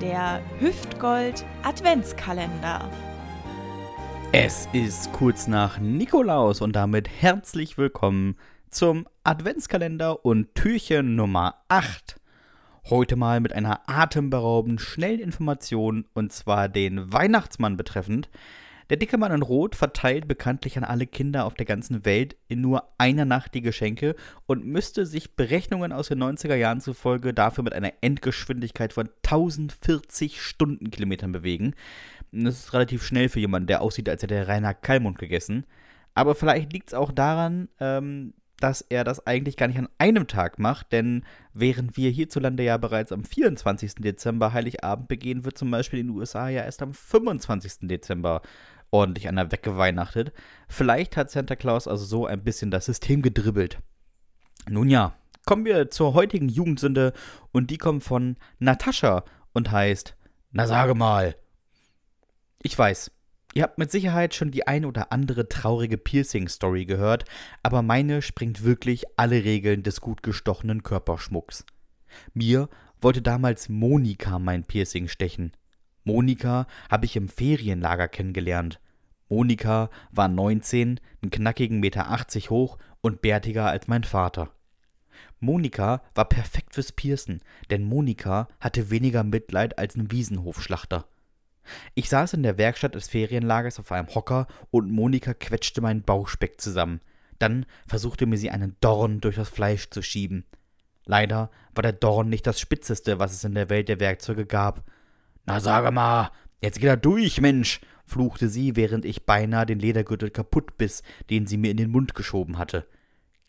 Der Hüftgold Adventskalender. Es ist kurz nach Nikolaus und damit herzlich willkommen zum Adventskalender und Türchen Nummer 8. Heute mal mit einer atemberaubenden schnellen Information und zwar den Weihnachtsmann betreffend. Der dicke Mann in Rot verteilt bekanntlich an alle Kinder auf der ganzen Welt in nur einer Nacht die Geschenke und müsste sich Berechnungen aus den 90er Jahren zufolge dafür mit einer Endgeschwindigkeit von 1040 Stundenkilometern bewegen. Das ist relativ schnell für jemanden, der aussieht, als hätte er Rainer Kallmund gegessen. Aber vielleicht liegt es auch daran, ähm, dass er das eigentlich gar nicht an einem Tag macht, denn während wir hierzulande ja bereits am 24. Dezember Heiligabend begehen, wird zum Beispiel in den USA ja erst am 25. Dezember ordentlich einer weggeweihnachtet. Vielleicht hat Santa Claus also so ein bisschen das System gedribbelt. Nun ja, kommen wir zur heutigen Jugendsünde und die kommt von Natascha und heißt, na sage mal. Ich weiß, Ihr habt mit Sicherheit schon die ein oder andere traurige Piercing-Story gehört, aber meine springt wirklich alle Regeln des gut gestochenen Körperschmucks. Mir wollte damals Monika mein Piercing stechen. Monika habe ich im Ferienlager kennengelernt. Monika war 19, einen knackigen Meter 80 hoch und bärtiger als mein Vater. Monika war perfekt fürs Piercen, denn Monika hatte weniger Mitleid als ein Wiesenhofschlachter. Ich saß in der Werkstatt des Ferienlagers auf einem Hocker und Monika quetschte meinen Bauchspeck zusammen. Dann versuchte mir sie einen Dorn durch das Fleisch zu schieben. Leider war der Dorn nicht das spitzeste, was es in der Welt der Werkzeuge gab. Na sage mal, jetzt geht er durch, Mensch, fluchte sie, während ich beinahe den Ledergürtel kaputt biss, den sie mir in den Mund geschoben hatte.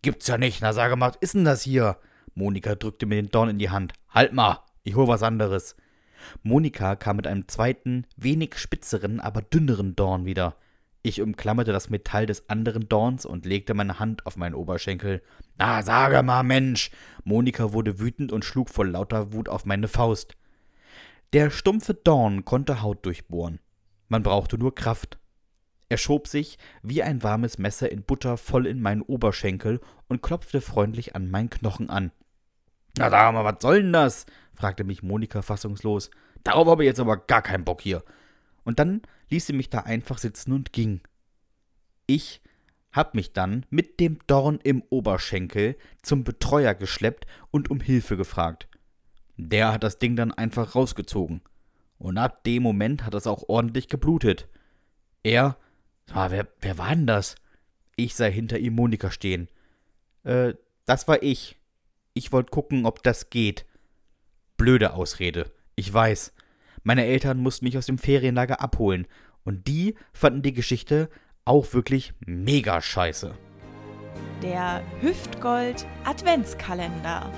Gibt's ja nicht, na sage mal, was ist denn das hier? Monika drückte mir den Dorn in die Hand. Halt mal, ich hol was anderes. Monika kam mit einem zweiten, wenig spitzeren, aber dünneren Dorn wieder. Ich umklammerte das Metall des anderen Dorns und legte meine Hand auf meinen Oberschenkel. Na, sage mal, Mensch! Monika wurde wütend und schlug vor lauter Wut auf meine Faust. Der stumpfe Dorn konnte Haut durchbohren. Man brauchte nur Kraft. Er schob sich wie ein warmes Messer in Butter voll in meinen Oberschenkel und klopfte freundlich an meinen Knochen an. Na sag mal, was soll denn das? fragte mich Monika fassungslos. Darauf habe ich jetzt aber gar keinen Bock hier. Und dann ließ sie mich da einfach sitzen und ging. Ich hab mich dann mit dem Dorn im Oberschenkel zum Betreuer geschleppt und um Hilfe gefragt. Der hat das Ding dann einfach rausgezogen. Und ab dem Moment hat es auch ordentlich geblutet. Er, ah, wer, wer war denn das? Ich sei hinter ihm Monika stehen. Äh, das war ich. Ich wollte gucken, ob das geht. Blöde Ausrede. Ich weiß. Meine Eltern mussten mich aus dem Ferienlager abholen. Und die fanden die Geschichte auch wirklich mega scheiße. Der Hüftgold Adventskalender.